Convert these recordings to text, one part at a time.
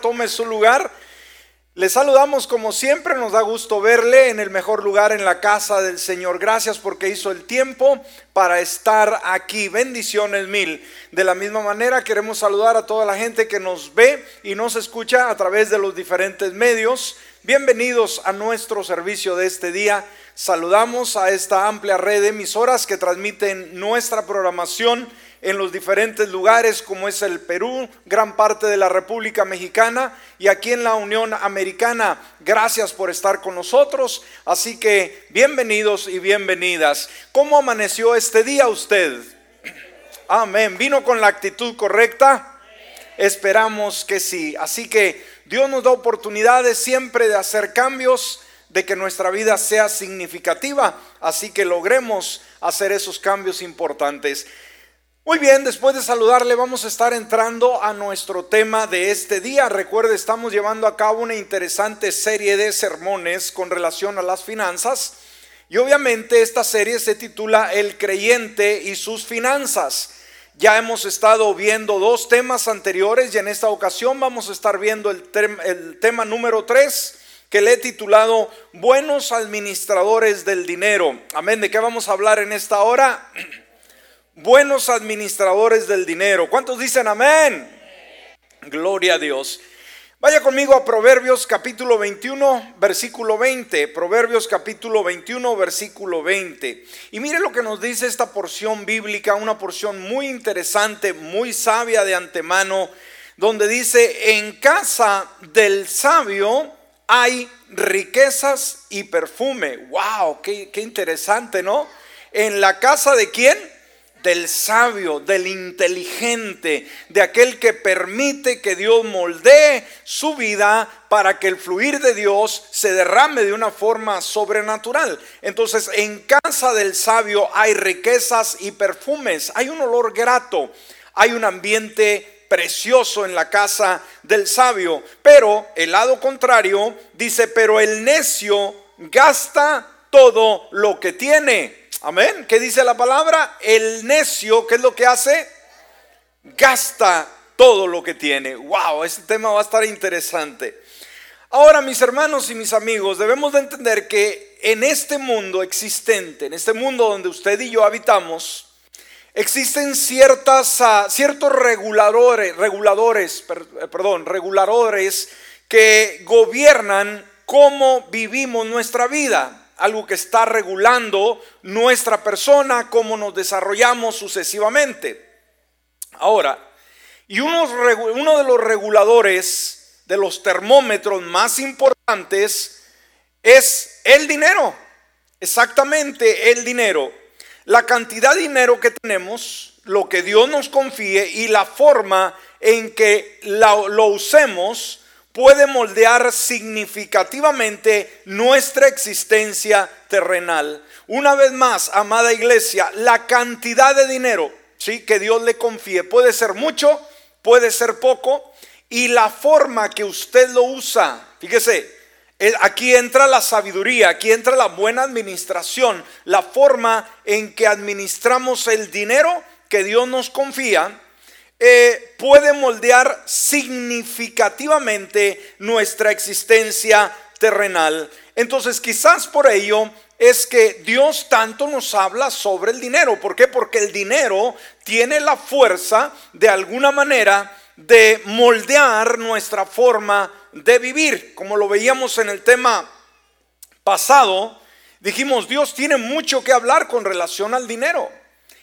Tome su lugar. Le saludamos como siempre, nos da gusto verle en el mejor lugar en la casa del Señor. Gracias porque hizo el tiempo para estar aquí. Bendiciones mil. De la misma manera queremos saludar a toda la gente que nos ve y nos escucha a través de los diferentes medios. Bienvenidos a nuestro servicio de este día. Saludamos a esta amplia red de emisoras que transmiten nuestra programación en los diferentes lugares como es el Perú, gran parte de la República Mexicana y aquí en la Unión Americana. Gracias por estar con nosotros. Así que bienvenidos y bienvenidas. ¿Cómo amaneció este día usted? Amén. ¿Vino con la actitud correcta? Esperamos que sí. Así que Dios nos da oportunidades siempre de hacer cambios, de que nuestra vida sea significativa. Así que logremos hacer esos cambios importantes. Muy bien, después de saludarle vamos a estar entrando a nuestro tema de este día. Recuerde, estamos llevando a cabo una interesante serie de sermones con relación a las finanzas. Y obviamente esta serie se titula El creyente y sus finanzas. Ya hemos estado viendo dos temas anteriores y en esta ocasión vamos a estar viendo el, el tema número tres que le he titulado Buenos administradores del dinero. Amén. ¿De qué vamos a hablar en esta hora? buenos administradores del dinero. ¿Cuántos dicen amén? Gloria a Dios. Vaya conmigo a Proverbios capítulo 21, versículo 20. Proverbios capítulo 21, versículo 20. Y mire lo que nos dice esta porción bíblica, una porción muy interesante, muy sabia de antemano, donde dice, en casa del sabio hay riquezas y perfume. ¡Wow! Qué, qué interesante, ¿no? ¿En la casa de quién? Del sabio, del inteligente, de aquel que permite que Dios moldee su vida para que el fluir de Dios se derrame de una forma sobrenatural. Entonces, en casa del sabio hay riquezas y perfumes, hay un olor grato, hay un ambiente precioso en la casa del sabio, pero el lado contrario dice, pero el necio gasta todo lo que tiene. Amén. ¿Qué dice la palabra? El necio, ¿qué es lo que hace? Gasta todo lo que tiene. Wow, este tema va a estar interesante. Ahora, mis hermanos y mis amigos, debemos de entender que en este mundo existente, en este mundo donde usted y yo habitamos, existen ciertas, uh, ciertos reguladores, reguladores, eh, perdón, reguladores que gobiernan cómo vivimos nuestra vida algo que está regulando nuestra persona, cómo nos desarrollamos sucesivamente. Ahora, y uno, uno de los reguladores de los termómetros más importantes es el dinero, exactamente el dinero. La cantidad de dinero que tenemos, lo que Dios nos confíe y la forma en que lo usemos puede moldear significativamente nuestra existencia terrenal. Una vez más, amada iglesia, la cantidad de dinero ¿sí? que Dios le confíe puede ser mucho, puede ser poco, y la forma que usted lo usa, fíjese, eh, aquí entra la sabiduría, aquí entra la buena administración, la forma en que administramos el dinero que Dios nos confía eh, puede moldear significativamente nuestra existencia terrenal. Entonces quizás por ello es que Dios tanto nos habla sobre el dinero. ¿Por qué? Porque el dinero tiene la fuerza de alguna manera de moldear nuestra forma de vivir. Como lo veíamos en el tema pasado, dijimos, Dios tiene mucho que hablar con relación al dinero.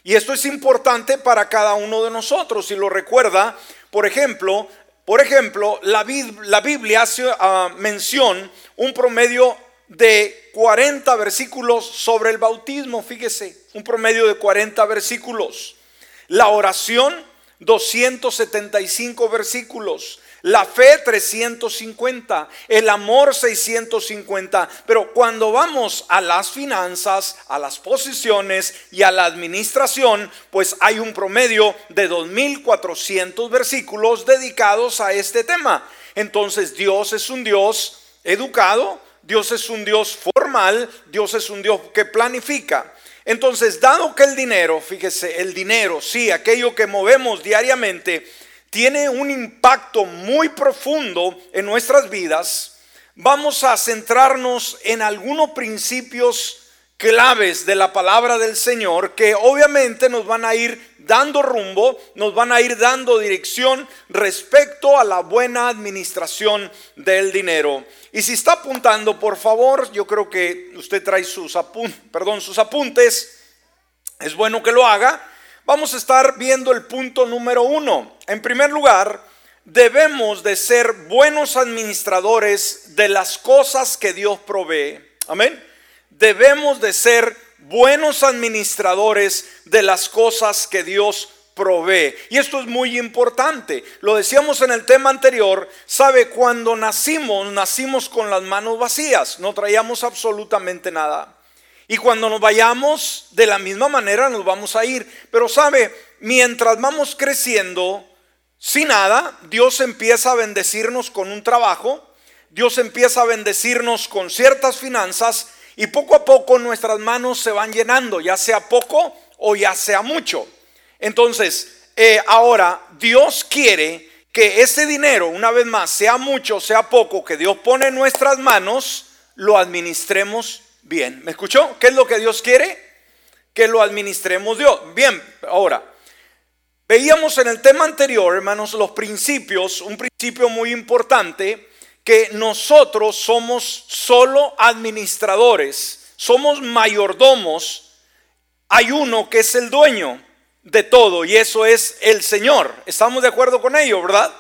Y esto es importante para cada uno de nosotros. Si lo recuerda, por ejemplo, por ejemplo, la, Biblia hace uh, mención un promedio de 40 versículos sobre el bautismo, fíjese, un promedio de 40 versículos. La oración, 275 versículos. La fe 350, el amor 650. Pero cuando vamos a las finanzas, a las posiciones y a la administración, pues hay un promedio de 2.400 versículos dedicados a este tema. Entonces Dios es un Dios educado, Dios es un Dios formal, Dios es un Dios que planifica. Entonces, dado que el dinero, fíjese, el dinero, sí, aquello que movemos diariamente, tiene un impacto muy profundo en nuestras vidas, vamos a centrarnos en algunos principios claves de la palabra del Señor que obviamente nos van a ir dando rumbo, nos van a ir dando dirección respecto a la buena administración del dinero. Y si está apuntando, por favor, yo creo que usted trae sus, perdón, sus apuntes, es bueno que lo haga. Vamos a estar viendo el punto número uno. En primer lugar, debemos de ser buenos administradores de las cosas que Dios provee. Amén debemos de ser buenos administradores de las cosas que Dios provee. Y esto es muy importante. Lo decíamos en el tema anterior, sabe, cuando nacimos, nacimos con las manos vacías, no traíamos absolutamente nada. Y cuando nos vayamos, de la misma manera nos vamos a ir. Pero sabe, mientras vamos creciendo sin nada, Dios empieza a bendecirnos con un trabajo, Dios empieza a bendecirnos con ciertas finanzas y poco a poco nuestras manos se van llenando, ya sea poco o ya sea mucho. Entonces, eh, ahora Dios quiere que ese dinero, una vez más, sea mucho, sea poco, que Dios pone en nuestras manos, lo administremos bien. ¿Me escuchó? ¿Qué es lo que Dios quiere? Que lo administremos Dios. Bien, ahora, veíamos en el tema anterior, hermanos, los principios, un principio muy importante que nosotros somos solo administradores, somos mayordomos. Hay uno que es el dueño de todo y eso es el Señor. ¿Estamos de acuerdo con ello, verdad?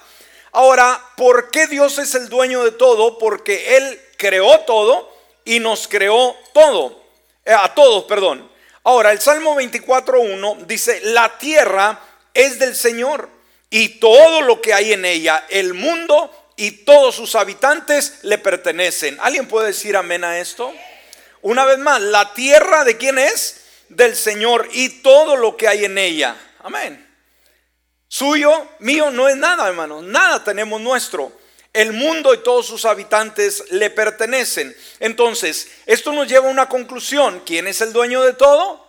Ahora, ¿por qué Dios es el dueño de todo? Porque Él creó todo y nos creó todo. Eh, a todos, perdón. Ahora, el Salmo 24.1 dice, la tierra es del Señor y todo lo que hay en ella, el mundo y todos sus habitantes le pertenecen. ¿Alguien puede decir amén a esto? Una vez más, la tierra de quién es? Del Señor y todo lo que hay en ella. Amén. Suyo, mío, no es nada, hermanos. Nada tenemos nuestro. El mundo y todos sus habitantes le pertenecen. Entonces, esto nos lleva a una conclusión. ¿Quién es el dueño de todo?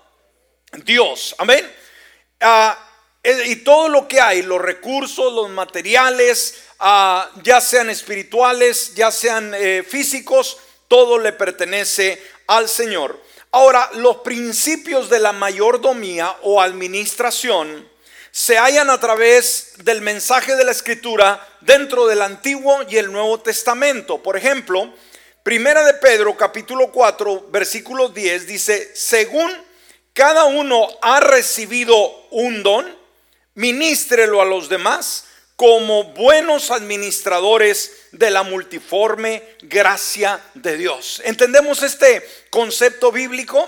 Dios. Amén. Ah, eh, y todo lo que hay, los recursos, los materiales, Ah, ya sean espirituales, ya sean eh, físicos, todo le pertenece al Señor. Ahora, los principios de la mayordomía o administración se hallan a través del mensaje de la Escritura dentro del Antiguo y el Nuevo Testamento. Por ejemplo, Primera de Pedro capítulo 4 versículo 10 dice, según cada uno ha recibido un don, ministrelo a los demás como buenos administradores de la multiforme gracia de Dios. ¿Entendemos este concepto bíblico?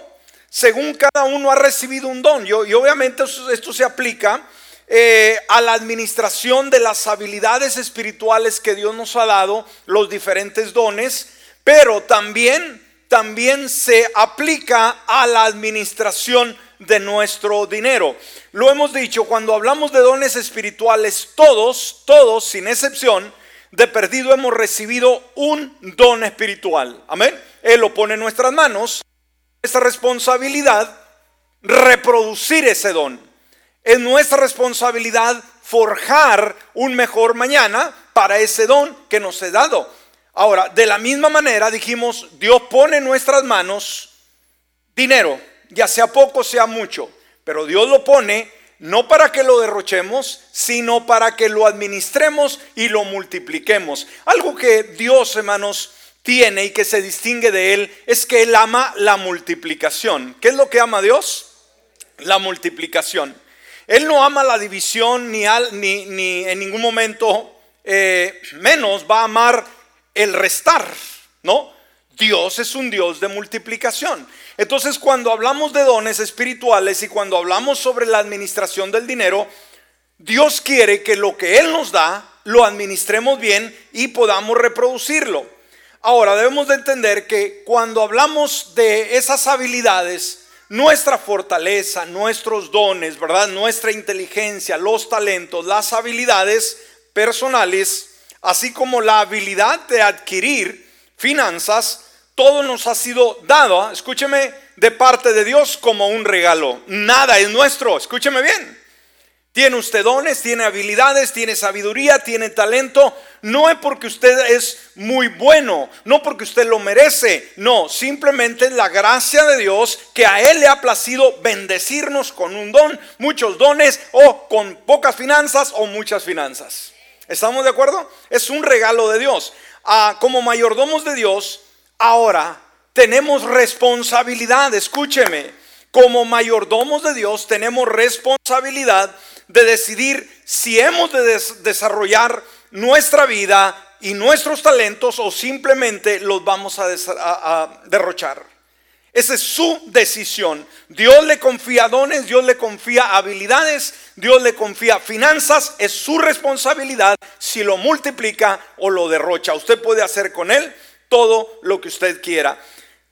Según cada uno ha recibido un don. y obviamente esto se aplica eh, a la administración de las habilidades espirituales que Dios nos ha dado, los diferentes dones, pero también, también se aplica a la administración de nuestro dinero. Lo hemos dicho, cuando hablamos de dones espirituales, todos, todos, sin excepción, de perdido hemos recibido un don espiritual. Amén. Él lo pone en nuestras manos. Esta responsabilidad, reproducir ese don. Es nuestra responsabilidad forjar un mejor mañana para ese don que nos he dado. Ahora, de la misma manera dijimos, Dios pone en nuestras manos dinero ya sea poco, sea mucho, pero Dios lo pone no para que lo derrochemos, sino para que lo administremos y lo multipliquemos. Algo que Dios, hermanos, tiene y que se distingue de Él es que Él ama la multiplicación. ¿Qué es lo que ama Dios? La multiplicación. Él no ama la división ni, ni, en ningún momento eh, menos va a amar el restar, ¿no? Dios es un Dios de multiplicación. Entonces cuando hablamos de dones espirituales y cuando hablamos sobre la administración del dinero, Dios quiere que lo que Él nos da lo administremos bien y podamos reproducirlo. Ahora debemos de entender que cuando hablamos de esas habilidades, nuestra fortaleza, nuestros dones, ¿verdad? Nuestra inteligencia, los talentos, las habilidades personales, así como la habilidad de adquirir finanzas, todo nos ha sido dado, ¿ah? escúcheme, de parte de Dios como un regalo. Nada es nuestro, escúcheme bien. Tiene usted dones, tiene habilidades, tiene sabiduría, tiene talento. No es porque usted es muy bueno, no porque usted lo merece. No, simplemente la gracia de Dios que a Él le ha placido bendecirnos con un don, muchos dones o con pocas finanzas o muchas finanzas. ¿Estamos de acuerdo? Es un regalo de Dios. Ah, como mayordomos de Dios, ahora tenemos responsabilidad. Escúcheme, como mayordomos de Dios tenemos responsabilidad de decidir si hemos de desarrollar nuestra vida y nuestros talentos o simplemente los vamos a, derrochar. Esa es su decisión. Dios le confía dones, Dios le confía habilidades, Dios le confía finanzas. Es su responsabilidad si lo multiplica o lo derrocha. Usted puede hacer con él todo lo que usted quiera.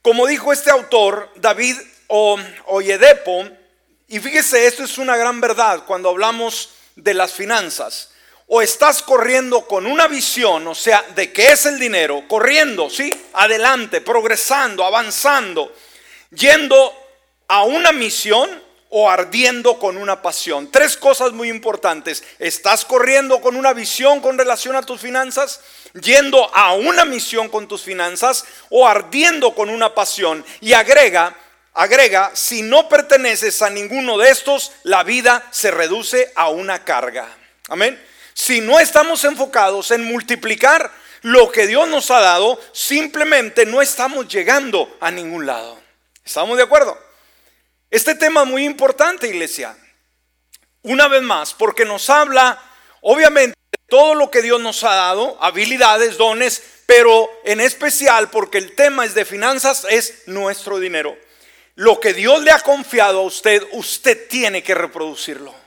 Como dijo este autor, David Oyedepo, y fíjese, esto es una gran verdad cuando hablamos de las finanzas. O estás corriendo con una visión, o sea, de qué es el dinero, corriendo, ¿sí? Adelante, progresando, avanzando, yendo a una misión o ardiendo con una pasión. Tres cosas muy importantes. ¿Estás corriendo con una visión con relación a tus finanzas? ¿Yendo a una misión con tus finanzas? ¿O ardiendo con una pasión? Y agrega, agrega, si no perteneces a ninguno de estos, la vida se reduce a una carga. Amén. Si no estamos enfocados en multiplicar lo que Dios nos ha dado, simplemente no estamos llegando a ningún lado. ¿Estamos de acuerdo? Este tema es muy importante, iglesia. Una vez más, porque nos habla, obviamente, de todo lo que Dios nos ha dado, habilidades, dones, pero en especial porque el tema es de finanzas, es nuestro dinero. Lo que Dios le ha confiado a usted, usted tiene que reproducirlo.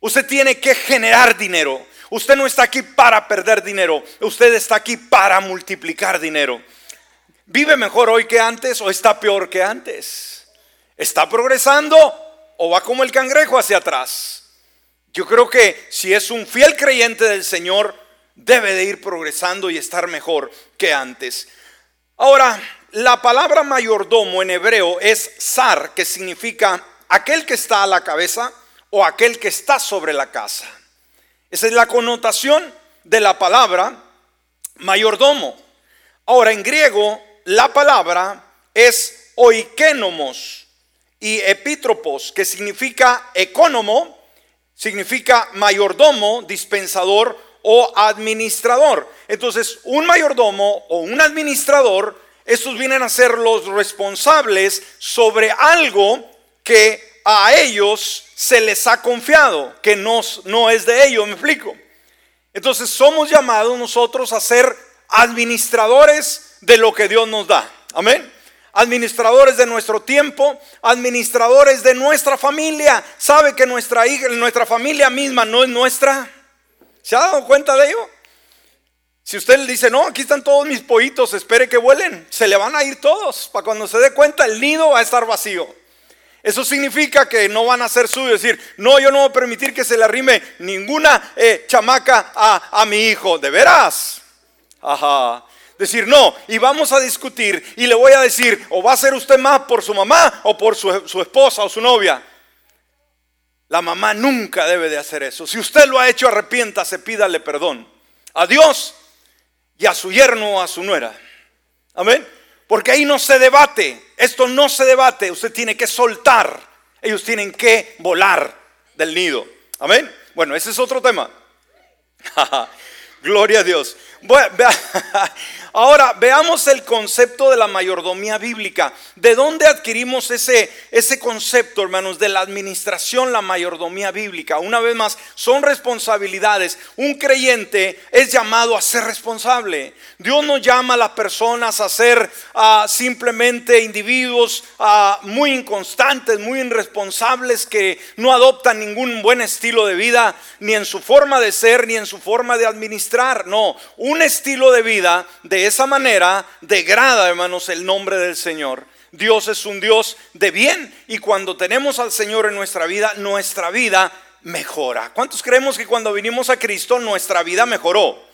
Usted tiene que generar dinero. Usted no está aquí para perder dinero. Usted está aquí para multiplicar dinero. ¿Vive mejor hoy que antes o está peor que antes? ¿Está progresando o va como el cangrejo hacia atrás? Yo creo que si es un fiel creyente del Señor, debe de ir progresando y estar mejor que antes. Ahora, la palabra mayordomo en hebreo es zar, que significa aquel que está a la cabeza o aquel que está sobre la casa. Esa es la connotación de la palabra mayordomo. Ahora, en griego, la palabra es oikenomos y epítropos, que significa ecónomo, significa mayordomo, dispensador o administrador. Entonces, un mayordomo o un administrador estos vienen a ser los responsables sobre algo que a ellos se les ha confiado, que no, no es de ellos, me explico. Entonces somos llamados nosotros a ser administradores de lo que Dios nos da. Amén. Administradores de nuestro tiempo, administradores de nuestra familia. ¿Sabe que nuestra hija, nuestra familia misma no es nuestra? ¿Se ha dado cuenta de ello? Si usted le dice, no, aquí están todos mis pollitos, espere que vuelen, se le van a ir todos. Para cuando se dé cuenta, el nido va a estar vacío. Eso significa que no van a ser suyos. Decir, no, yo no voy a permitir que se le arrime ninguna eh, chamaca a, a mi hijo. ¿De veras? Ajá. Decir, no, y vamos a discutir y le voy a decir, o va a ser usted más por su mamá o por su, su esposa o su novia. La mamá nunca debe de hacer eso. Si usted lo ha hecho, arrepiéntase, pídale perdón. A Dios y a su yerno o a su nuera. Amén. Porque ahí no se debate. Esto no se debate. Usted tiene que soltar. Ellos tienen que volar del nido. Amén. Bueno, ese es otro tema. Gloria a Dios. Ahora veamos el concepto de la mayordomía bíblica. ¿De dónde adquirimos ese, ese concepto, hermanos, de la administración, la mayordomía bíblica? Una vez más, son responsabilidades. Un creyente es llamado a ser responsable. Dios no llama a las personas a ser simplemente individuos muy inconstantes, muy irresponsables, que no adoptan ningún buen estilo de vida, ni en su forma de ser, ni en su forma de administrar. No, un estilo de vida de esa manera degrada, hermanos, el nombre del Señor. Dios es un Dios de bien y cuando tenemos al Señor en nuestra vida, nuestra vida mejora. ¿Cuántos creemos que cuando vinimos a Cristo nuestra vida mejoró?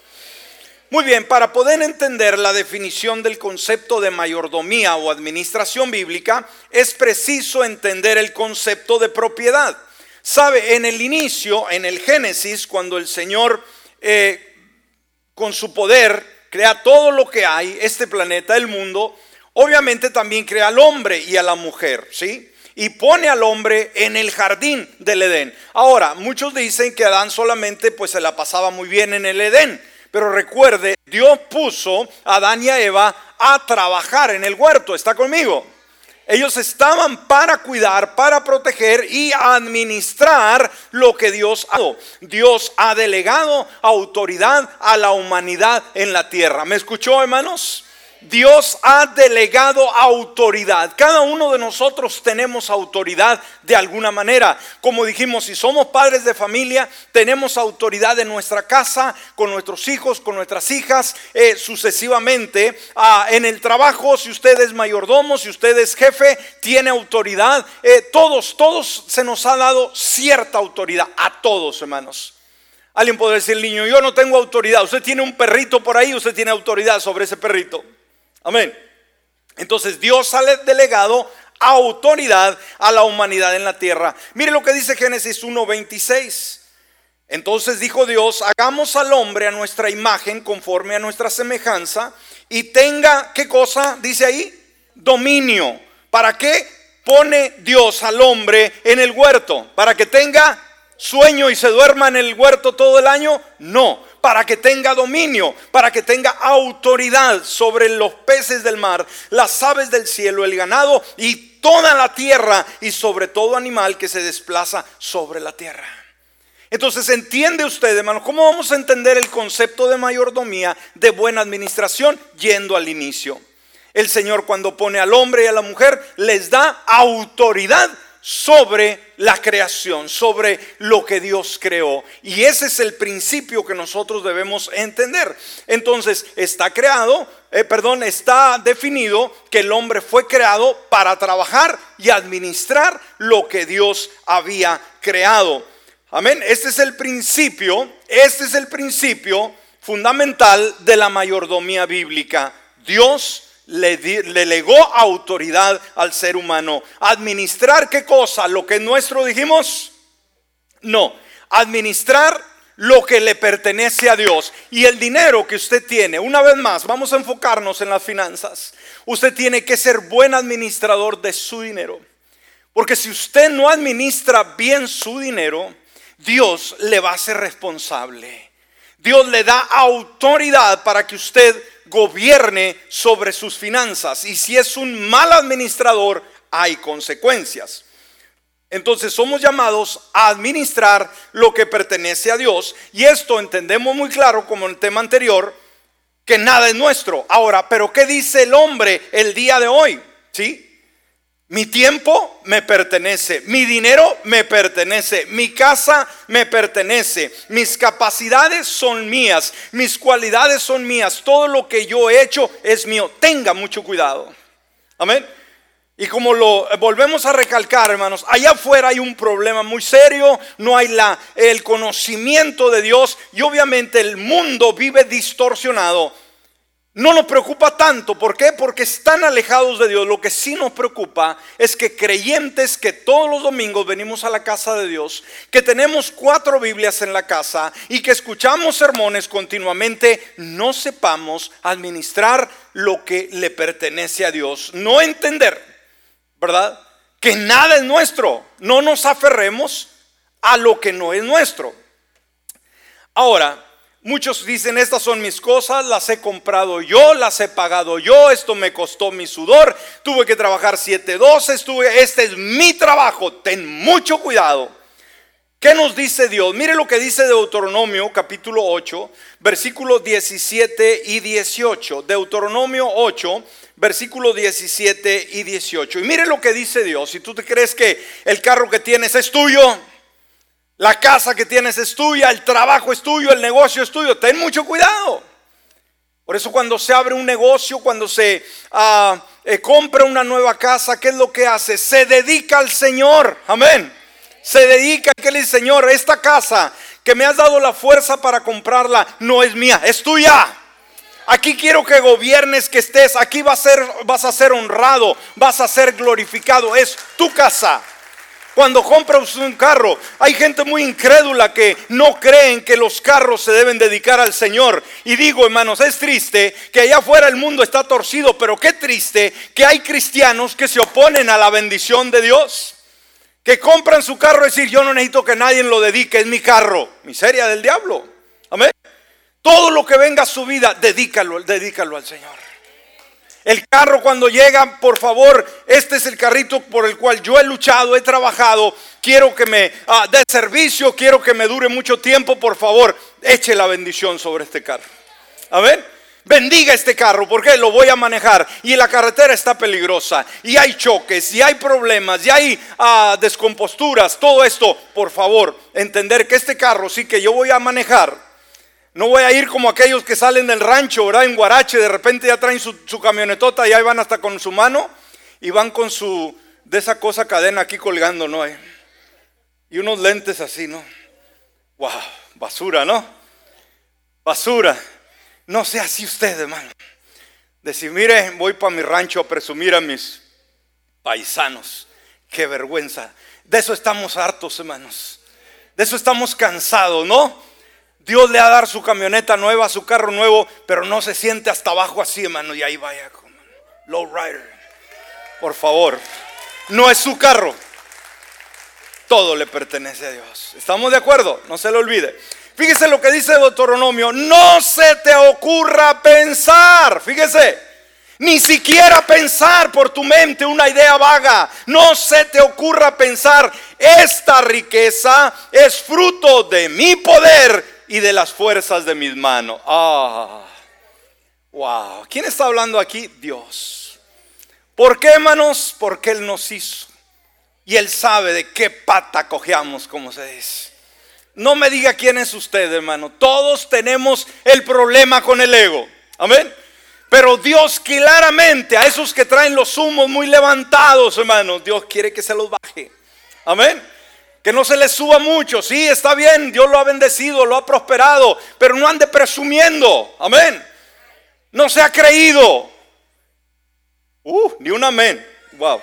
Muy bien, para poder entender la definición del concepto de mayordomía o administración bíblica, es preciso entender el concepto de propiedad. Sabe, en el inicio, en el Génesis, cuando el Señor eh, con su poder crea todo lo que hay, este planeta, el mundo, obviamente también crea al hombre y a la mujer, ¿sí? y pone al hombre en el jardín del Edén. Ahora, muchos dicen que Adán solamente pues se la pasaba muy bien en el Edén, pero recuerde, Dios puso a Adán y a Eva a trabajar en el huerto, ¿está conmigo? Ellos estaban para cuidar, para proteger y administrar lo que Dios ha dado. Dios ha delegado autoridad a la humanidad en la tierra. ¿Me escuchó, hermanos? Dios ha delegado autoridad. Cada uno de nosotros tenemos autoridad de alguna manera. Como dijimos, si somos padres de familia, tenemos autoridad en nuestra casa, con nuestros hijos, con nuestras hijas, eh, sucesivamente. Ah, en el trabajo, si usted es mayordomo, si usted es jefe, tiene autoridad. Eh, todos, todos se nos ha dado cierta autoridad. A todos, hermanos. Alguien puede decir, niño, yo no tengo autoridad. Usted tiene un perrito por ahí, usted tiene autoridad sobre ese perrito. Amén. Entonces Dios ha delegado autoridad a la humanidad en la tierra. Mire lo que dice Génesis 1:26. Entonces dijo Dios, hagamos al hombre a nuestra imagen, conforme a nuestra semejanza, y tenga, ¿qué cosa? Dice ahí, dominio. ¿Para qué pone Dios al hombre en el huerto? ¿Para que tenga sueño y se duerma en el huerto todo el año? No para que tenga dominio, para que tenga autoridad sobre los peces del mar, las aves del cielo, el ganado y toda la tierra y sobre todo animal que se desplaza sobre la tierra. Entonces, entiende usted, hermano, ¿cómo vamos a entender el concepto de mayordomía, de buena administración, yendo al inicio? El Señor cuando pone al hombre y a la mujer les da autoridad sobre la creación, sobre lo que Dios creó. Y ese es el principio que nosotros debemos entender. Entonces, está creado, eh, perdón, está definido que el hombre fue creado para trabajar y administrar lo que Dios había creado. Amén. Este es el principio, este es el principio fundamental de la mayordomía bíblica. Dios le, legó autoridad al ser humano. ¿Administrar qué cosa? ¿Lo que es nuestro dijimos? No, administrar lo que le pertenece a Dios. Y el dinero que usted tiene, una vez más, vamos a enfocarnos en las finanzas. Usted tiene que ser buen administrador de su dinero. Porque si usted no administra bien su dinero, Dios le va a ser responsable. Dios le da autoridad para que usted gobierne sobre sus finanzas. Y si es un mal administrador, hay consecuencias. Entonces somos llamados a administrar lo que pertenece a Dios. Y esto entendemos muy claro como en el tema anterior, que nada es nuestro. Ahora, pero ¿qué dice el hombre el día de hoy? ¿Sí? Mi tiempo me pertenece, mi dinero me pertenece, mi casa me pertenece, mis capacidades son mías, mis cualidades son mías, todo lo que yo he hecho es mío. Tenga mucho cuidado. Amén. Y como lo volvemos a recalcar, hermanos, allá afuera hay un problema muy serio, no hay la, el conocimiento de Dios y obviamente el mundo vive distorsionado no nos preocupa tanto. ¿Por qué? Porque están alejados de Dios. Lo que sí nos preocupa es que creyentes que todos los domingos venimos a la casa de Dios, que tenemos cuatro Biblias en la casa y que escuchamos sermones continuamente, no sepamos administrar lo que le pertenece a Dios. No entender, ¿verdad? Que nada es nuestro. No nos aferremos a lo que no es nuestro. Ahora, Muchos dicen, estas son mis cosas, las he comprado yo, las he pagado yo, esto me costó mi sudor, tuve que trabajar 7-12, estuve, este es mi trabajo, ten mucho cuidado. ¿Qué nos dice Dios? Mire lo que dice Deuteronomio capítulo 8, versículos 17 y 18. Deuteronomio 8, versículos 17 y 18. Y mire lo que dice Dios. Si tú te crees que el carro que tienes es tuyo, la casa que tienes es tuya, el trabajo es tuyo, el negocio es tuyo. Ten mucho cuidado. Por eso cuando se abre un negocio, cuando se ah, eh, compra una nueva casa, ¿qué es lo que hace? Se dedica al Señor. Amén. Se dedica, que le dice, Señor, esta casa que me has dado la fuerza para comprarla no es mía, es tuya. Aquí quiero que gobiernes, que estés. Aquí vas a ser, vas a ser honrado, vas a ser glorificado. Es tu casa. Cuando compras un carro, hay gente muy incrédula que no creen que los carros se deben dedicar al Señor. Y digo, hermanos, es triste que allá afuera el mundo está torcido, pero qué triste que hay cristianos que se oponen a la bendición de Dios. Que compran su carro y decir, yo no necesito que nadie lo dedique, es mi carro. Miseria del diablo. Amén. Todo lo que venga a su vida, dedícalo, dedícalo al Señor. El carro cuando llega, por favor, este es el carrito por el cual yo he luchado, he trabajado, quiero que me ah, dé servicio, quiero que me dure mucho tiempo, por favor, eche la bendición sobre este carro. Amén. Bendiga este carro porque lo voy a manejar y la carretera está peligrosa y hay choques y hay problemas y hay ah, descomposturas. Todo esto, por favor, entender que este carro sí que yo voy a manejar no voy a ir como aquellos que salen del rancho, ¿verdad? En Guarache, de repente ya traen su, camionetota y ahí van hasta con su mano y van con su, de esa cosa cadena aquí colgando, ¿no? Y unos lentes así, ¿no? ¡Wow! Basura, ¿no? Basura. No sea así usted, hermano. Decir, mire, voy para mi rancho a presumir a mis paisanos. Qué vergüenza. De eso estamos hartos, hermanos. De eso estamos cansados, ¿no? Dios le va a dar su camioneta nueva, su carro nuevo, pero no se siente hasta abajo así, hermano, y ahí vaya low rider. Por favor, no es su carro. Todo le pertenece a Dios. ¿Estamos de acuerdo? No se lo olvide. Fíjese lo que dice Deuteronomio. No se te ocurra pensar. Fíjese. Ni siquiera pensar por tu mente una idea vaga. No se te ocurra pensar. Esta riqueza es fruto de mi poder y de las fuerzas de mis manos. Ah, wow. ¿Quién está hablando aquí? Dios. ¿Por qué, hermanos? Porque Él nos hizo. Y Él sabe de qué pata cojeamos, como se dice. No me diga quién es usted, hermano. Todos tenemos el problema con el ego. Amén. Pero Dios claramente a esos que traen los humos muy levantados, hermanos, Dios quiere que se los baje. Amén. Que no se les suba mucho. Sí, está bien, Dios lo ha bendecido, lo ha prosperado, pero no ande presumiendo. Amén. No se ha creído. Uh, ni un amén. Wow.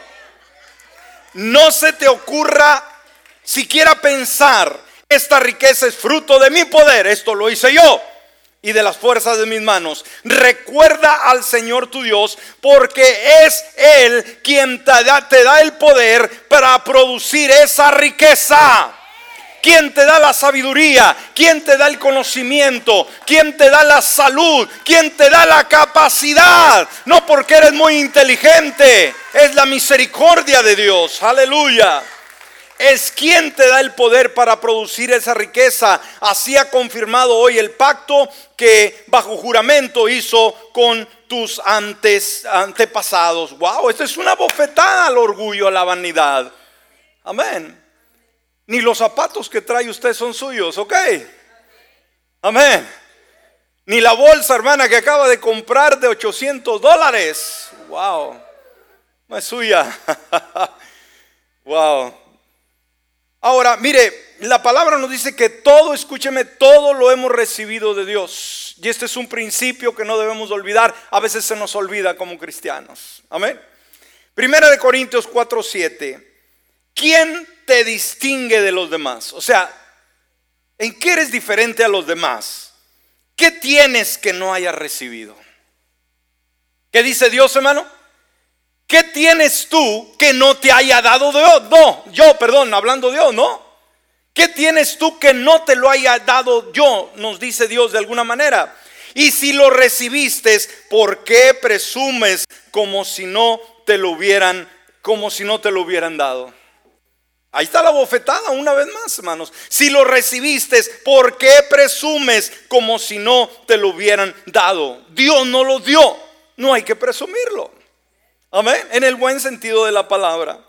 No se te ocurra siquiera pensar, esta riqueza es fruto de mi poder, esto lo hice yo y de las fuerzas de mis manos. Recuerda al Señor tu Dios, porque es Él quien te da, el poder para producir esa riqueza. Quien te da la sabiduría, quien te da el conocimiento, quien te da la salud, quien te da la capacidad. No porque eres muy inteligente, es la misericordia de Dios. Aleluya es quien te da el poder para producir esa riqueza. Así ha confirmado hoy el pacto que bajo juramento hizo con tus antes, antepasados. Wow, esto es una bofetada al orgullo, a la vanidad. Amén. Ni los zapatos que trae usted son suyos, ¿ok? Amén. Ni la bolsa, hermana, que acaba de comprar de 800 dólares. Wow. No es suya. wow. Ahora, mire, la palabra nos dice que todo, escúcheme, todo lo hemos recibido de Dios. Y este es un principio que no debemos olvidar. A veces se nos olvida como cristianos. Amén. Primera de Corintios 4, 7. ¿Quién te distingue de los demás? O sea, ¿en qué eres diferente a los demás? ¿Qué tienes que no hayas recibido? ¿Qué dice Dios, hermano? ¿Qué tienes tú que no te haya dado Dios? No, yo, perdón, hablando Dios, ¿no? ¿Qué tienes tú que no te lo haya dado yo? Nos dice Dios de alguna manera. Y si lo recibiste, ¿por qué presumes como si no te lo hubieran, como si no te lo hubieran dado? Ahí está la bofetada una vez más, hermanos. Si lo recibiste, ¿por qué presumes como si no te lo hubieran dado? Dios no lo dio. No hay que presumirlo. Amén. En el buen sentido de la palabra.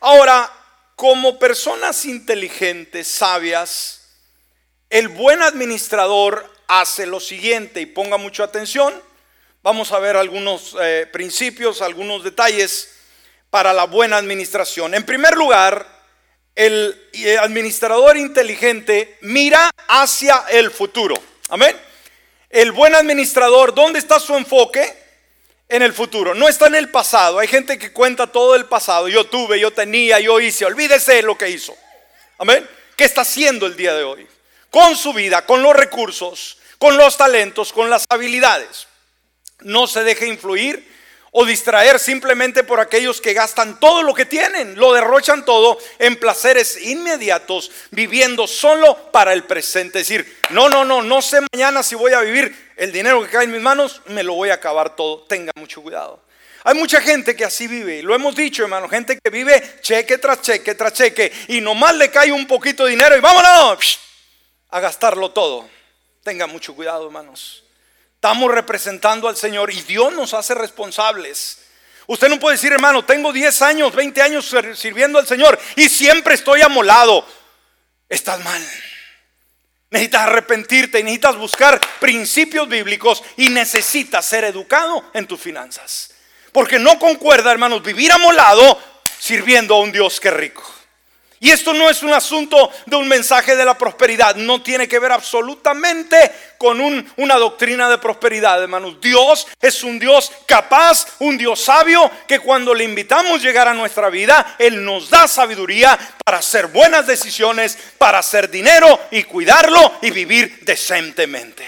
Ahora, como personas inteligentes, sabias, el buen administrador hace lo siguiente y ponga mucha atención. Vamos a ver algunos eh, principios, algunos detalles para la buena administración. En primer lugar, el administrador inteligente mira hacia el futuro. Amén. El buen administrador, ¿dónde está su enfoque? En el futuro, no está en el pasado. Hay gente que cuenta todo el pasado. Yo tuve, yo tenía, yo hice. Olvídese de lo que hizo. Amén. ¿Qué está haciendo el día de hoy? Con su vida, con los recursos, con los talentos, con las habilidades. No se deje influir o distraer simplemente por aquellos que gastan todo lo que tienen, lo derrochan todo en placeres inmediatos, viviendo solo para el presente. Es decir, no, no, no, no sé mañana si voy a vivir el dinero que cae en mis manos, me lo voy a acabar todo. Tenga mucho cuidado. Hay mucha gente que así vive, lo hemos dicho, hermano, gente que vive cheque tras cheque tras cheque y nomás le cae un poquito de dinero y vámonos a gastarlo todo. Tenga mucho cuidado, hermanos. Estamos representando al Señor y Dios nos hace responsables. Usted no puede decir, hermano, tengo 10 años, 20 años sirviendo al Señor y siempre estoy amolado. Estás mal. Necesitas arrepentirte, necesitas buscar principios bíblicos y necesitas ser educado en tus finanzas. Porque no concuerda, hermanos, vivir amolado sirviendo a un Dios que rico. Y esto no es un asunto de un mensaje de la prosperidad, no tiene que ver absolutamente con una doctrina de prosperidad, hermanos. Dios es un Dios capaz, un Dios sabio, que cuando le invitamos a llegar a nuestra vida, Él nos da sabiduría para hacer buenas decisiones, para hacer dinero y cuidarlo y vivir decentemente.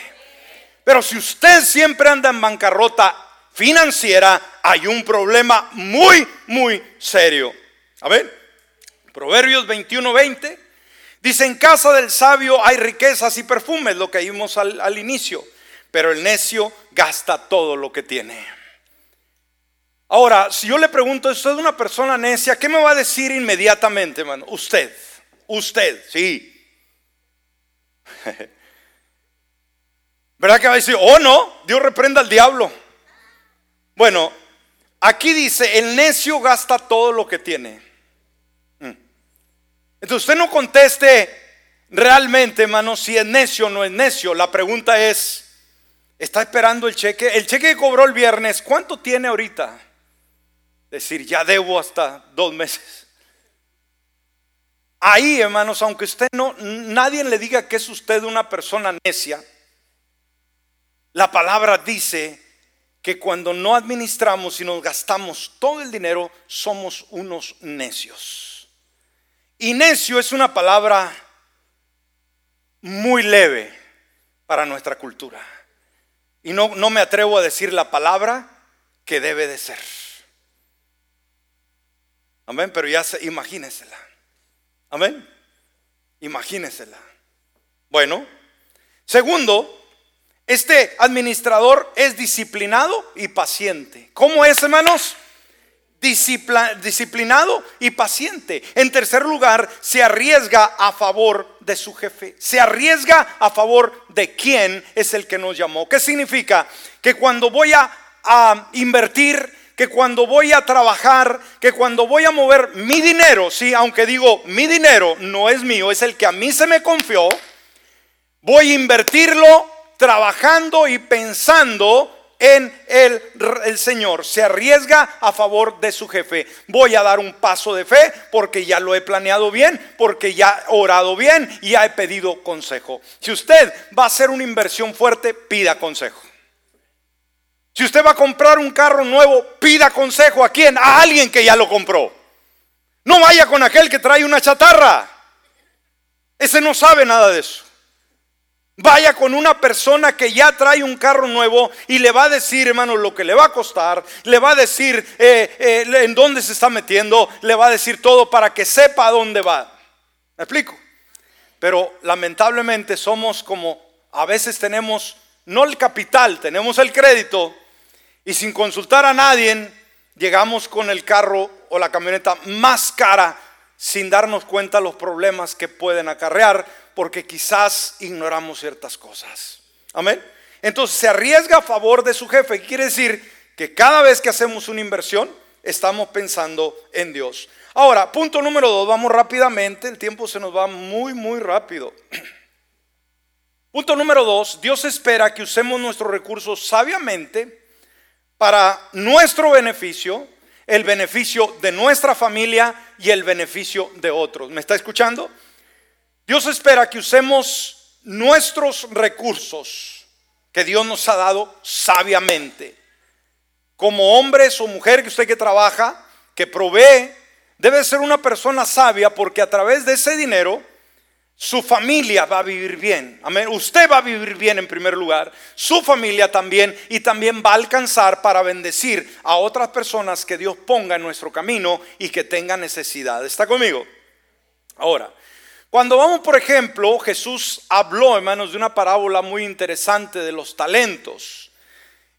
Pero si usted siempre anda en bancarrota financiera, hay un problema muy, muy serio. A ver. Proverbios 21, 20. Dice, en casa del sabio hay riquezas y perfumes, lo que vimos al, al inicio, pero el necio gasta todo lo que tiene. Ahora, si yo le pregunto, ¿usted es una persona necia? ¿Qué me va a decir inmediatamente, hermano? Usted, usted, sí. ¿Verdad que va a decir, oh no, Dios reprenda al diablo? Bueno, aquí dice, el necio gasta todo lo que tiene. Entonces usted no conteste realmente, hermano, si es necio o no es necio. La pregunta es, ¿está esperando el cheque? El cheque que cobró el viernes, ¿cuánto tiene ahorita? Decir, ya debo hasta dos meses. Ahí, hermanos, aunque usted no, nadie le diga que es usted una persona necia, la palabra dice que cuando no administramos y nos gastamos todo el dinero, somos unos necios. Y necio es una palabra muy leve para nuestra cultura. Y no, no me atrevo a decir la palabra que debe de ser. Amén, pero ya se, imagínesela. Amén, imagínesela. Bueno, segundo, este administrador es disciplinado y paciente. ¿Cómo es, hermanos? Disciplinado y paciente. En tercer lugar, se arriesga a favor de su jefe. Se arriesga a favor de quien es el que nos llamó. ¿Qué significa? Que cuando voy a, invertir, que cuando voy a trabajar, que cuando voy a mover mi dinero, sí, aunque digo mi dinero no es mío, es el que a mí se me confió, voy a invertirlo trabajando y pensando en el, Señor, se arriesga a favor de su jefe. Voy a dar un paso de fe porque ya lo he planeado bien, porque ya he orado bien y ya he pedido consejo. Si usted va a hacer una inversión fuerte, pida consejo. Si usted va a comprar un carro nuevo, pida consejo a quién? A alguien que ya lo compró. No vaya con aquel que trae una chatarra. Ese no sabe nada de eso. Vaya con una persona que ya trae un carro nuevo y le va a decir, hermano, lo que le va a costar, le va a decir eh, eh, en dónde se está metiendo, le va a decir todo para que sepa a dónde va. ¿Me explico? Pero lamentablemente somos como, a veces tenemos, no el capital, tenemos el crédito y sin consultar a nadie, llegamos con el carro o la camioneta más cara sin darnos cuenta los problemas que pueden acarrear porque quizás ignoramos ciertas cosas. Amén. Entonces se arriesga a favor de su jefe. Quiere decir que cada vez que hacemos una inversión, estamos pensando en Dios. Ahora, punto número dos, vamos rápidamente, el tiempo se nos va muy, muy rápido. Punto número dos, Dios espera que usemos nuestros recursos sabiamente para nuestro beneficio, el beneficio de nuestra familia y el beneficio de otros. ¿Me está escuchando? Dios espera que usemos nuestros recursos que Dios nos ha dado sabiamente como hombre o mujer que usted que trabaja, que provee, debe ser una persona sabia porque a través de ese dinero su familia va a vivir bien. Amén. Usted va a vivir bien en primer lugar, su familia también y también va a alcanzar para bendecir a otras personas que Dios ponga en nuestro camino y que tengan necesidad. ¿Está conmigo? Ahora, cuando vamos, por ejemplo, Jesús habló, hermanos, de una parábola muy interesante de los talentos.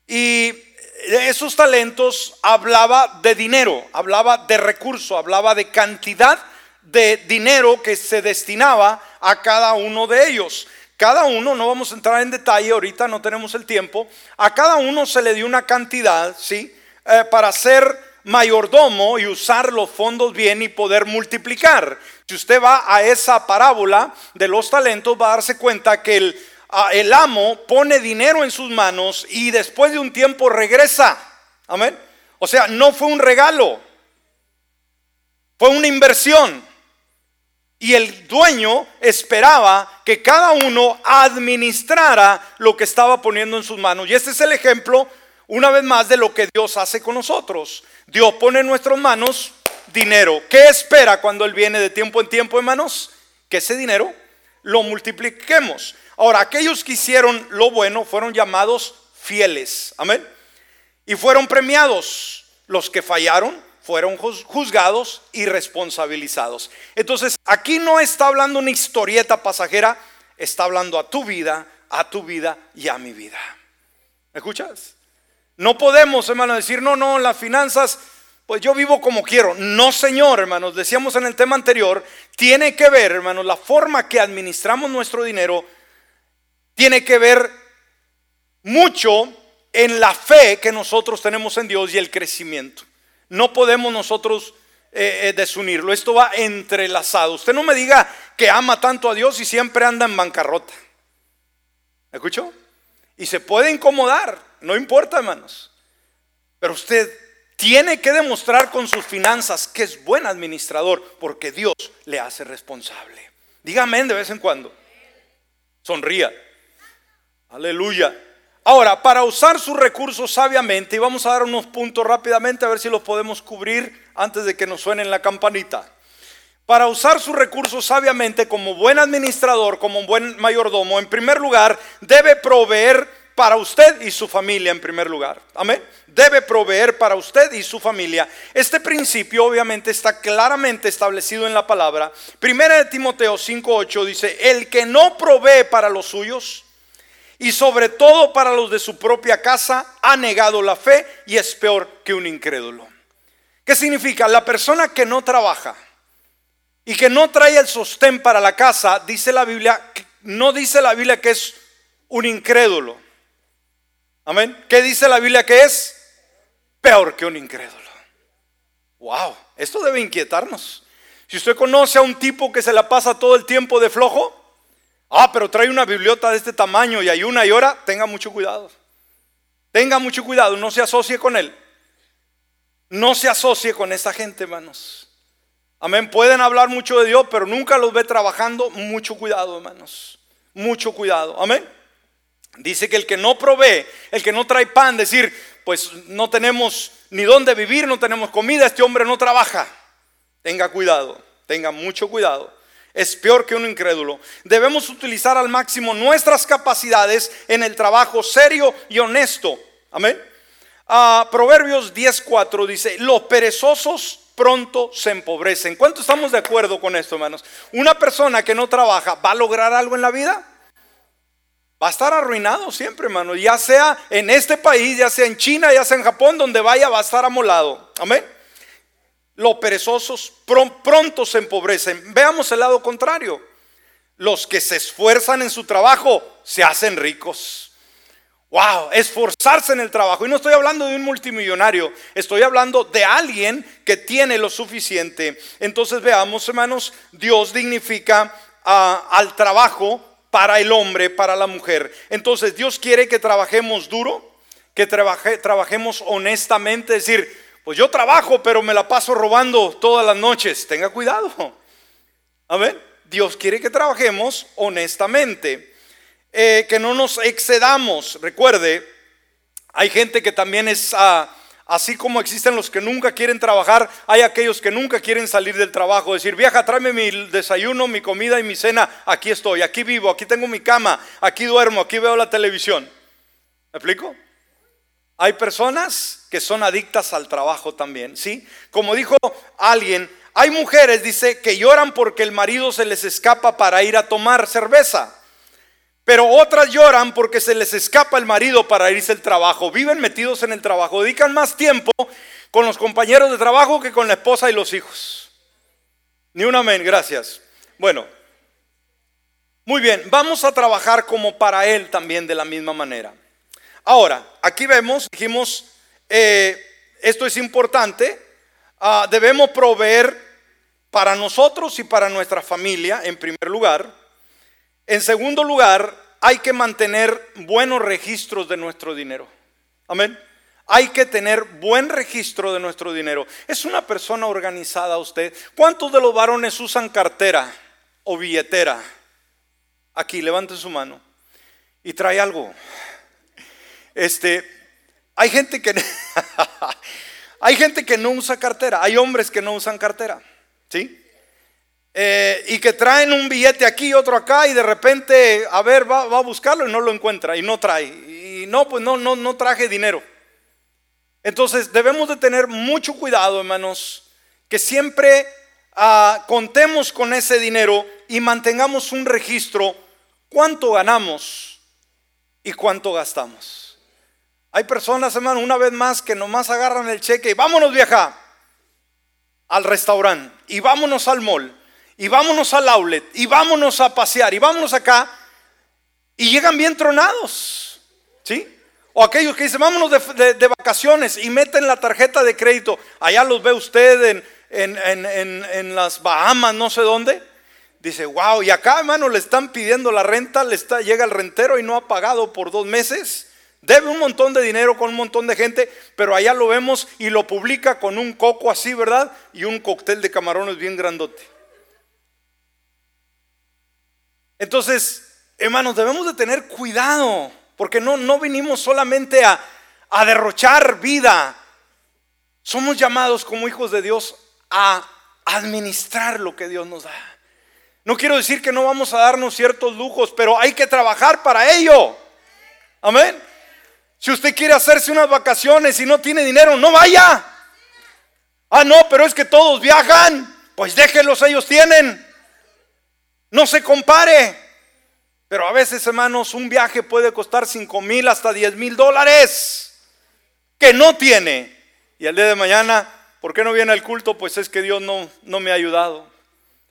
Y esos talentos hablaba de dinero, hablaba de recurso, hablaba de cantidad de dinero que se destinaba a cada uno de ellos. Cada uno, no vamos a entrar en detalle, ahorita no tenemos el tiempo, a cada uno se le dio una cantidad, ¿sí? Eh, para ser mayordomo y usar los fondos bien y poder multiplicar. Si usted va a esa parábola de los talentos, va a darse cuenta que el, el amo pone dinero en sus manos y después de un tiempo regresa. Amén. O sea, no fue un regalo, fue una inversión. Y el dueño esperaba que cada uno administrara lo que estaba poniendo en sus manos. Y este es el ejemplo, una vez más, de lo que Dios hace con nosotros. Dios pone en nuestras manos dinero. ¿Qué espera cuando Él viene de tiempo en tiempo, hermanos? Que ese dinero lo multipliquemos. Ahora, aquellos que hicieron lo bueno fueron llamados fieles. Amén. Y fueron premiados. Los que fallaron fueron juzgados y responsabilizados. Entonces, aquí no está hablando una historieta pasajera, está hablando a tu vida, a tu vida y a mi vida. ¿Me escuchas? No podemos, hermano, decir, no, no, las finanzas, pues yo vivo como quiero. No, Señor, hermanos, decíamos en el tema anterior, tiene que ver, hermanos, la forma que administramos nuestro dinero, tiene que ver mucho en la fe que nosotros tenemos en Dios y el crecimiento. No podemos nosotros eh, eh, desunirlo. Esto va entrelazado. Usted no me diga que ama tanto a Dios y siempre anda en bancarrota. ¿Me escuchó? Y se puede incomodar, no importa, hermanos. Pero usted tiene que demostrar con sus finanzas que es buen administrador porque Dios le hace responsable. Dígame de vez en cuando. Sonría. Aleluya. Ahora, para usar sus recursos sabiamente, y vamos a dar unos puntos rápidamente a ver si los podemos cubrir antes de que nos suenen la campanita. Para usar sus recursos sabiamente como buen administrador, como buen mayordomo, en primer lugar, debe proveer para usted y su familia en primer lugar. Amén. Debe proveer para usted y su familia. Este principio obviamente está claramente establecido en la palabra. Primera de Timoteo 5:8 dice, "El que no provee para los suyos, y sobre todo para los de su propia casa, ha negado la fe y es peor que un incrédulo. ¿Qué significa? La persona que no trabaja y que no trae el sostén para la casa, dice la Biblia, no dice la Biblia que es un incrédulo. Amén. ¿Qué dice la Biblia que es? Peor que un incrédulo. Wow, esto debe inquietarnos. Si usted conoce a un tipo que se la pasa todo el tiempo de flojo, Ah, pero trae una biblioteca de este tamaño y hay una y hora, tenga mucho cuidado. Tenga mucho cuidado, no se asocie con él. No se asocie con esa gente, hermanos. Amén. Pueden hablar mucho de Dios, pero nunca los ve trabajando. Mucho cuidado, hermanos. Mucho cuidado. Amén. Dice que el que no provee, el que no trae pan, decir, pues no tenemos ni dónde vivir, no tenemos comida, este hombre no trabaja. Tenga cuidado, tenga mucho cuidado es peor que un incrédulo. Debemos utilizar al máximo nuestras capacidades en el trabajo serio y honesto. Amén. Ah, Proverbios 10:4 dice, los perezosos pronto se empobrecen. ¿Cuánto estamos de acuerdo con esto, hermanos? Una persona que no trabaja, ¿va a lograr algo en la vida? Va a estar arruinado siempre, hermano. Ya sea en este país, ya sea en China, ya sea en Japón, donde vaya, va a estar amolado. Amén. Los perezosos pronto se empobrecen. Veamos el lado contrario. Los que se esfuerzan en su trabajo se hacen ricos. Wow, esforzarse en el trabajo. Y no estoy hablando de un multimillonario, estoy hablando de alguien que tiene lo suficiente. Entonces veamos, hermanos, Dios dignifica ah, al trabajo para el hombre, para la mujer. Entonces Dios quiere que trabajemos duro, que trabajemos honestamente, es decir, pues yo trabajo, pero me la paso robando todas las noches. Tenga cuidado. Amén. Dios quiere que trabajemos honestamente, eh, que no nos excedamos. Recuerde, hay gente que también es ah, Así como existen los que nunca quieren trabajar, hay aquellos que nunca quieren salir del trabajo. Decir, vieja, tráeme mi desayuno, mi comida y mi cena. Aquí estoy, aquí vivo, aquí tengo mi cama, aquí duermo, aquí veo la televisión. ¿Me explico? Hay personas que son adictas al trabajo también, ¿sí? Como dijo alguien, hay mujeres, dice, que lloran porque el marido se les escapa para ir a tomar cerveza. Pero otras lloran porque se les escapa el marido para irse al trabajo. Viven metidos en el trabajo. Dedican más tiempo con los compañeros de trabajo que con la esposa y los hijos. Ni un amén, gracias. Bueno, muy bien, vamos a trabajar como para Él también de la misma manera. Ahora, aquí vemos, dijimos, eh, esto es importante, ah, debemos proveer para nosotros y para nuestra familia en primer lugar. En segundo lugar, hay que mantener buenos registros de nuestro dinero. Amén. Hay que tener buen registro de nuestro dinero. Es una persona organizada usted. ¿Cuántos de los varones usan cartera o billetera? Aquí, levante su mano. Y trae algo. Este, hay gente que hay gente que no usa cartera, hay hombres que no usan cartera, ¿sí? Eh, y que traen un billete aquí, otro acá, y de repente, a ver, va, a buscarlo y no lo encuentra, y no trae. Y no, pues no, no, no traje dinero. Entonces debemos de tener mucho cuidado, hermanos, que siempre ah, contemos con ese dinero y mantengamos un registro cuánto ganamos y cuánto gastamos. Hay personas, hermano, una vez más que nomás agarran el cheque y vámonos vieja al restaurante y vámonos al mall y vámonos al outlet y vámonos a pasear y vámonos acá y llegan bien tronados, ¿sí? O aquellos que dicen, vámonos de, vacaciones y meten la tarjeta de crédito, allá los ve usted en, en, las Bahamas, no sé dónde. Dice, wow, y acá hermano le están pidiendo la renta, le está, llega el rentero y no ha pagado por dos meses. Debe un montón de dinero con un montón de gente, pero allá lo vemos y lo publica con un coco así, ¿verdad? Y un cóctel de camarones bien grandote. Entonces, hermanos, debemos de tener cuidado, porque no, no vinimos solamente a, a derrochar vida. Somos llamados como hijos de Dios a administrar lo que Dios nos da. No quiero decir que no vamos a darnos ciertos lujos, pero hay que trabajar para ello. Amén. Si usted quiere hacerse unas vacaciones y no tiene dinero, no vaya. Ah, no, pero es que todos viajan. Pues déjenlos, ellos tienen. No se compare. Pero a veces, hermanos, un viaje puede costar 5 mil hasta 10 mil dólares que no tiene. Y al día de mañana, ¿por qué no viene al culto? Pues es que Dios no, no me ha ayudado.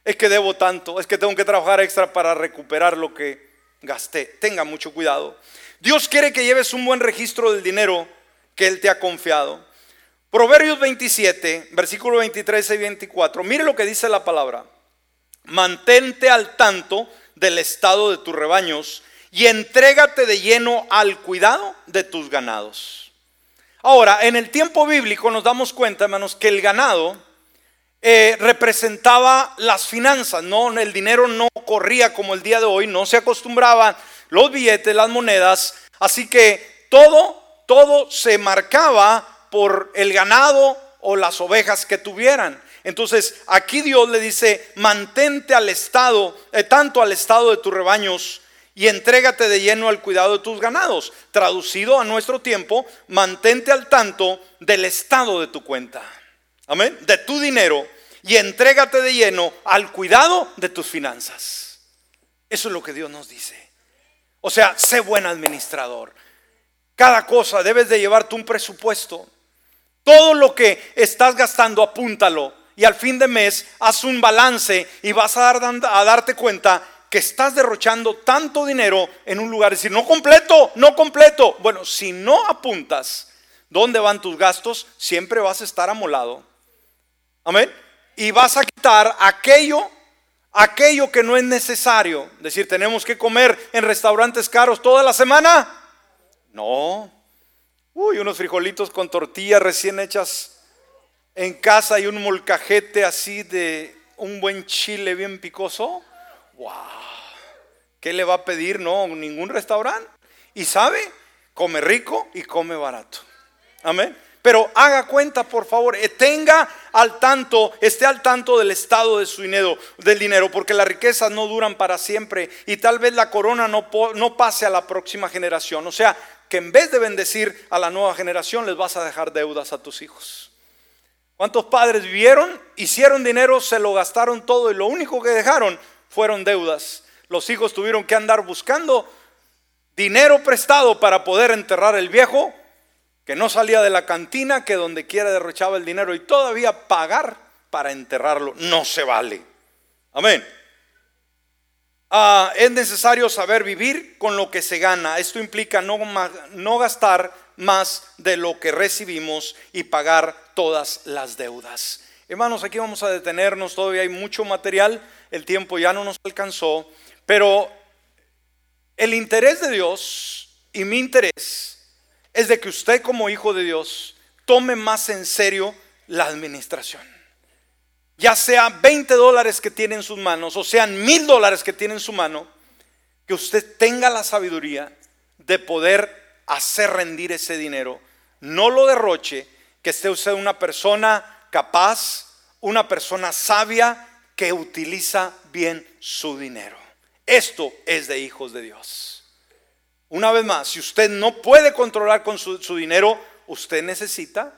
Es que debo tanto, es que tengo que trabajar extra para recuperar lo que gasté. Tenga mucho cuidado. Dios quiere que lleves un buen registro del dinero que Él te ha confiado. Proverbios 27, versículo 23 y 24. Mire lo que dice la palabra. Mantente al tanto del estado de tus rebaños y entrégate de lleno al cuidado de tus ganados. Ahora, en el tiempo bíblico nos damos cuenta, hermanos, que el ganado eh, representaba las finanzas, no, el dinero no corría como el día de hoy, no se acostumbraban los billetes, las monedas, así que todo, todo se marcaba por el ganado o las ovejas que tuvieran. Entonces aquí Dios le dice, mantente al estado, eh, tanto al estado de tus rebaños y entrégate de lleno al cuidado de tus ganados. Traducido a nuestro tiempo, mantente al tanto del estado de tu cuenta. Amén. De tu dinero y entrégate de lleno al cuidado de tus finanzas. Eso es lo que Dios nos dice. O sea, sé buen administrador. Cada cosa debes de llevarte un presupuesto. Todo lo que estás gastando, apúntalo y al fin de mes haz un balance y vas a, dar, a darte cuenta que estás derrochando tanto dinero en un lugar. decir, no completo, no completo. Bueno, si no apuntas dónde van tus gastos, siempre vas a estar amolado. Amén. Y vas a quitar aquello, aquello que no es necesario. Decir, tenemos que comer en restaurantes caros toda la semana. No. Uy, unos frijolitos con tortillas recién hechas en casa hay un molcajete así de un buen chile bien picoso. ¡Wow! ¿Qué le va a pedir? No, ningún restaurante. Y sabe, come rico y come barato. Amén. Pero haga cuenta, por favor, eh, tenga al tanto, esté al tanto del estado de su dinero, del dinero, porque las riquezas no duran para siempre y tal vez la corona no, no pase a la próxima generación. O sea, que en vez de bendecir a la nueva generación, les vas a dejar deudas a tus hijos. ¿Cuántos padres vivieron, hicieron dinero, se lo gastaron todo y lo único que dejaron fueron deudas? Los hijos tuvieron que andar buscando dinero prestado para poder enterrar el viejo que no salía de la cantina, que donde quiera derrochaba el dinero y todavía pagar para enterrarlo. No se vale. Amén. Ah, es necesario saber vivir con lo que se gana. Esto implica no, no gastar más de lo que recibimos y pagar todas las deudas. Hermanos, aquí vamos a detenernos, todavía hay mucho material, el tiempo ya no nos alcanzó, pero el interés de Dios y mi interés es de que usted como hijo de Dios tome más en serio la administración. Ya sea 20 dólares que tiene en sus manos o sean mil dólares que tiene en su mano, que usted tenga la sabiduría de poder hacer rendir ese dinero. No lo derroche, que esté usted una persona capaz, una persona sabia que utiliza bien su dinero. Esto es de hijos de Dios. Una vez más, si usted no puede controlar con su, dinero, usted necesita,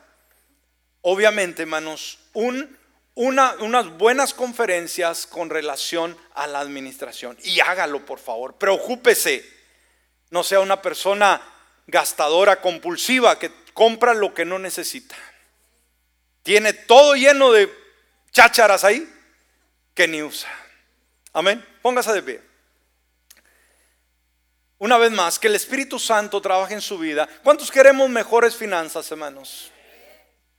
obviamente, hermanos, un, unas buenas conferencias con relación a la administración. Y hágalo, por favor. Preocúpese. No sea una persona gastadora compulsiva que compra lo que no necesita. Tiene todo lleno de chácharas ahí que ni usa. Amén. Póngase de pie. Una vez más, que el Espíritu Santo trabaje en su vida. ¿Cuántos queremos mejores finanzas, hermanos?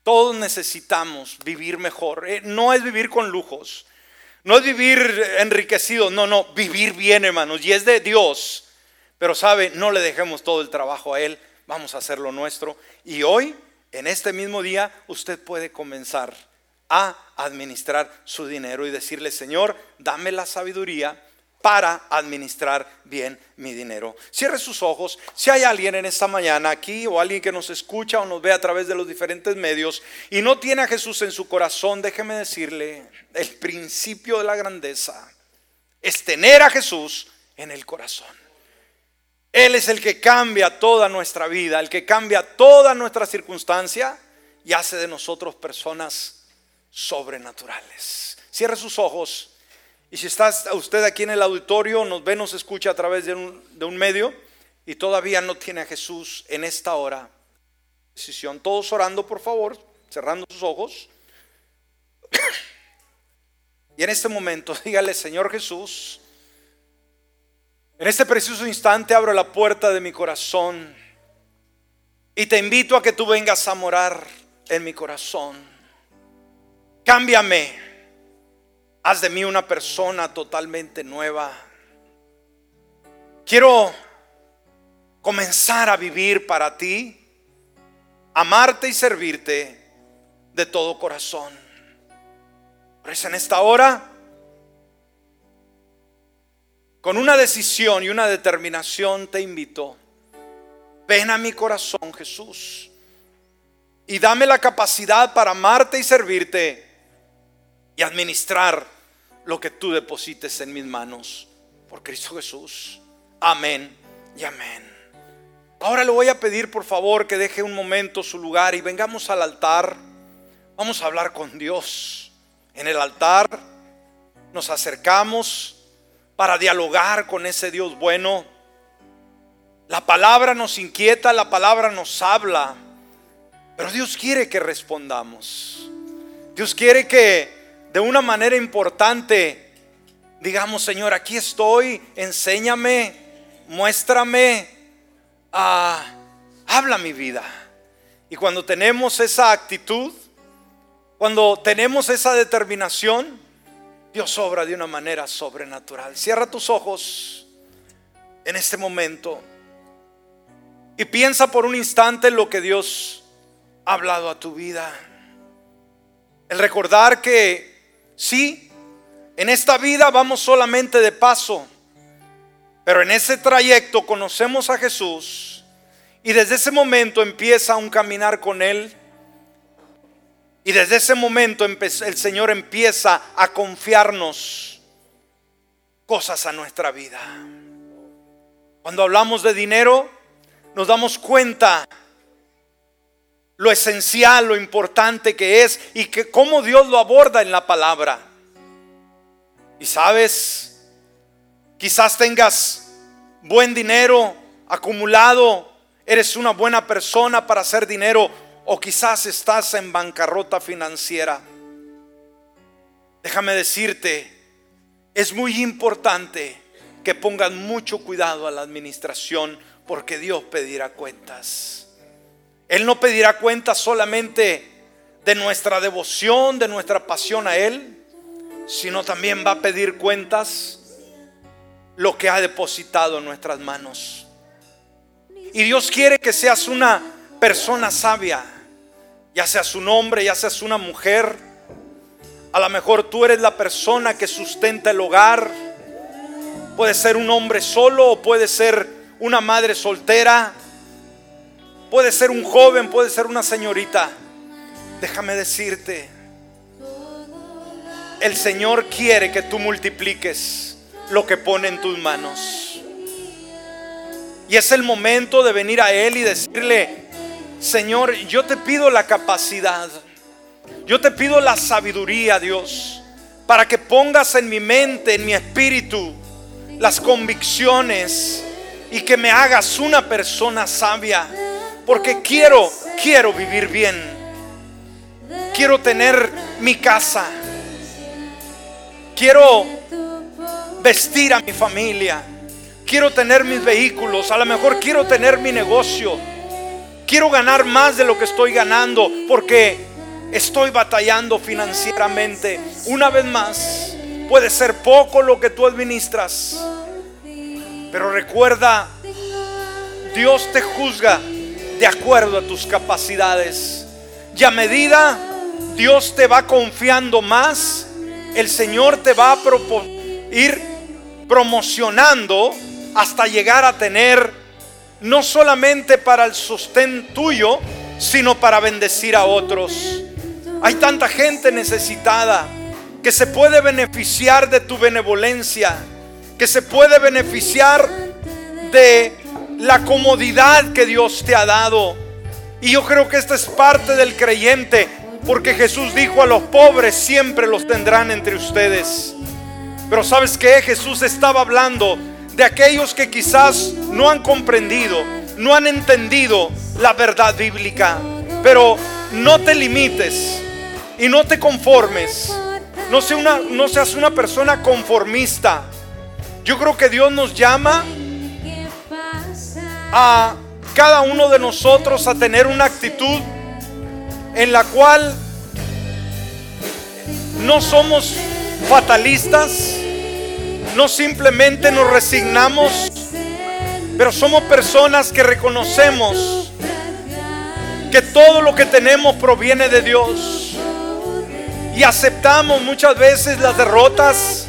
Todos necesitamos vivir mejor. Eh, no es vivir con lujos. No es vivir enriquecido. No, no, vivir bien, hermanos. Y es de Dios. Pero sabe, no le dejemos todo el trabajo a Él, vamos a hacer lo nuestro. Y hoy, en este mismo día, usted puede comenzar a administrar su dinero y decirle, Señor, dame la sabiduría para administrar bien mi dinero. Cierre sus ojos. Si hay alguien en esta mañana aquí o alguien que nos escucha o nos ve a través de los diferentes medios y no tiene a Jesús en su corazón, déjeme decirle, el principio de la grandeza es tener a Jesús en el corazón. Él es el que cambia toda nuestra vida, el que cambia toda nuestra circunstancia y hace de nosotros personas sobrenaturales. Cierre sus ojos y si está usted aquí en el auditorio, nos ve, nos escucha a través de un, medio y todavía no tiene a Jesús en esta hora. Decisión, todos orando, por favor, cerrando sus ojos. Y en este momento dígale, Señor Jesús, en este preciso instante abro la puerta de mi corazón y te invito a que tú vengas a morar en mi corazón. Cámbiame. Haz de mí una persona totalmente nueva. Quiero comenzar a vivir para ti, amarte y servirte de todo corazón. Por eso en esta hora con una decisión y una determinación te invito. Ven a mi corazón, Jesús. Y dame la capacidad para amarte y servirte y administrar lo que tú deposites en mis manos. Por Cristo Jesús. Amén y amén. Ahora le voy a pedir por favor que deje un momento su lugar y vengamos al altar. Vamos a hablar con Dios. En el altar nos acercamos para dialogar con ese Dios bueno. La palabra nos inquieta, la palabra nos habla, pero Dios quiere que respondamos. Dios quiere que de una manera importante digamos, Señor, aquí estoy, enséñame, muéstrame, ah, habla mi vida. Y cuando tenemos esa actitud, cuando tenemos esa determinación, Dios obra de una manera sobrenatural. Cierra tus ojos en este momento y piensa por un instante en lo que Dios ha hablado a tu vida. El recordar que sí, en esta vida vamos solamente de paso, pero en ese trayecto conocemos a Jesús y desde ese momento empieza un caminar con Él Y desde ese momento el Señor empieza a confiarnos cosas a nuestra vida. Cuando hablamos de dinero, nos damos cuenta lo esencial, lo importante que es y que cómo Dios lo aborda en la palabra. Y sabes, quizás tengas buen dinero acumulado, eres una buena persona para hacer dinero o quizás estás en bancarrota financiera. Déjame decirte, es muy importante que pongan mucho cuidado a la administración porque Dios pedirá cuentas. Él no pedirá cuentas solamente de nuestra devoción, de nuestra pasión a Él, sino también va a pedir cuentas lo que ha depositado en nuestras manos. Y Dios quiere que seas una persona sabia, ya seas un hombre, ya seas una mujer. A lo mejor tú eres la persona que sustenta el hogar. Puede ser un hombre solo o puede ser una madre soltera Puede ser un joven, puede ser una señorita. Déjame decirte, el Señor quiere que tú multipliques lo que pone en tus manos. Y es el momento de venir a Él y decirle, Señor, yo te pido la capacidad, yo te pido la sabiduría, Dios, para que pongas en mi mente, en mi espíritu, las convicciones y que me hagas una persona sabia porque quiero, quiero vivir bien. Quiero tener mi casa. Quiero vestir a mi familia. Quiero tener mis vehículos. A lo mejor quiero tener mi negocio. Quiero ganar más de lo que estoy ganando porque estoy batallando financieramente. Una vez más, puede ser poco lo que tú administras. Pero recuerda, Dios te juzga de acuerdo a tus capacidades. Y a medida Dios te va confiando más, el Señor te va a ir promocionando hasta llegar a tener no solamente para el sostén tuyo, sino para bendecir a otros. Hay tanta gente necesitada que se puede beneficiar de tu benevolencia, que se puede beneficiar de la comodidad que Dios te ha dado. Y yo creo que esta es parte del creyente, porque Jesús dijo a los pobres siempre los tendrán entre ustedes. Pero sabes que Jesús estaba hablando de aquellos que quizás no han comprendido, no han entendido la verdad bíblica. Pero no te limites y no te conformes. No, seas una persona conformista. Yo creo que Dios nos llama a cada uno de nosotros a tener una actitud en la cual no somos fatalistas, no simplemente nos resignamos, pero somos personas que reconocemos que todo lo que tenemos proviene de Dios y aceptamos muchas veces las derrotas,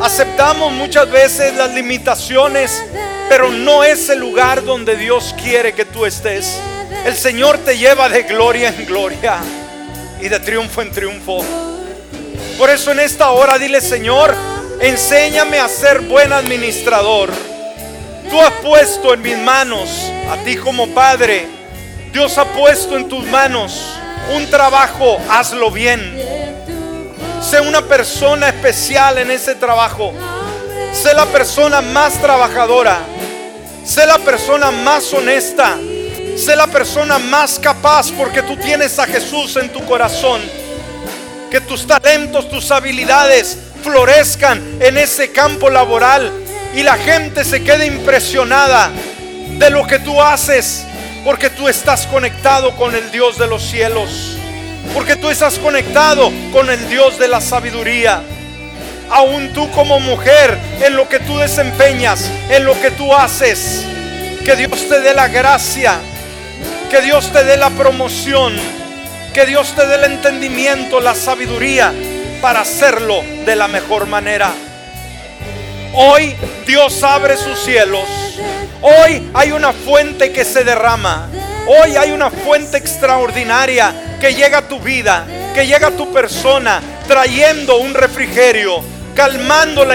aceptamos muchas veces las limitaciones, pero no es el lugar donde Dios quiere que tú estés. El Señor te lleva de gloria en gloria y de triunfo en triunfo. Por eso en esta hora dile, Señor, enséñame a ser buen administrador. Tú has puesto en mis manos, a ti como Padre, Dios ha puesto en tus manos un trabajo, hazlo bien. Sé una persona especial en ese trabajo. Sé la persona más trabajadora. Sé la persona más honesta. Sé la persona más capaz porque tú tienes a Jesús en tu corazón. Que tus talentos, tus habilidades florezcan en ese campo laboral y la gente se quede impresionada de lo que tú haces porque tú estás conectado con el Dios de los cielos. Porque tú estás conectado con el Dios de la sabiduría aún tú como mujer, en lo que tú desempeñas, en lo que tú haces. Que Dios te dé la gracia, que Dios te dé la promoción, que Dios te dé el entendimiento, la sabiduría para hacerlo de la mejor manera. Hoy Dios abre sus cielos. Hoy hay una fuente que se derrama. Hoy hay una fuente extraordinaria que llega a tu vida que llega a tu persona trayendo un refrigerio, calmando la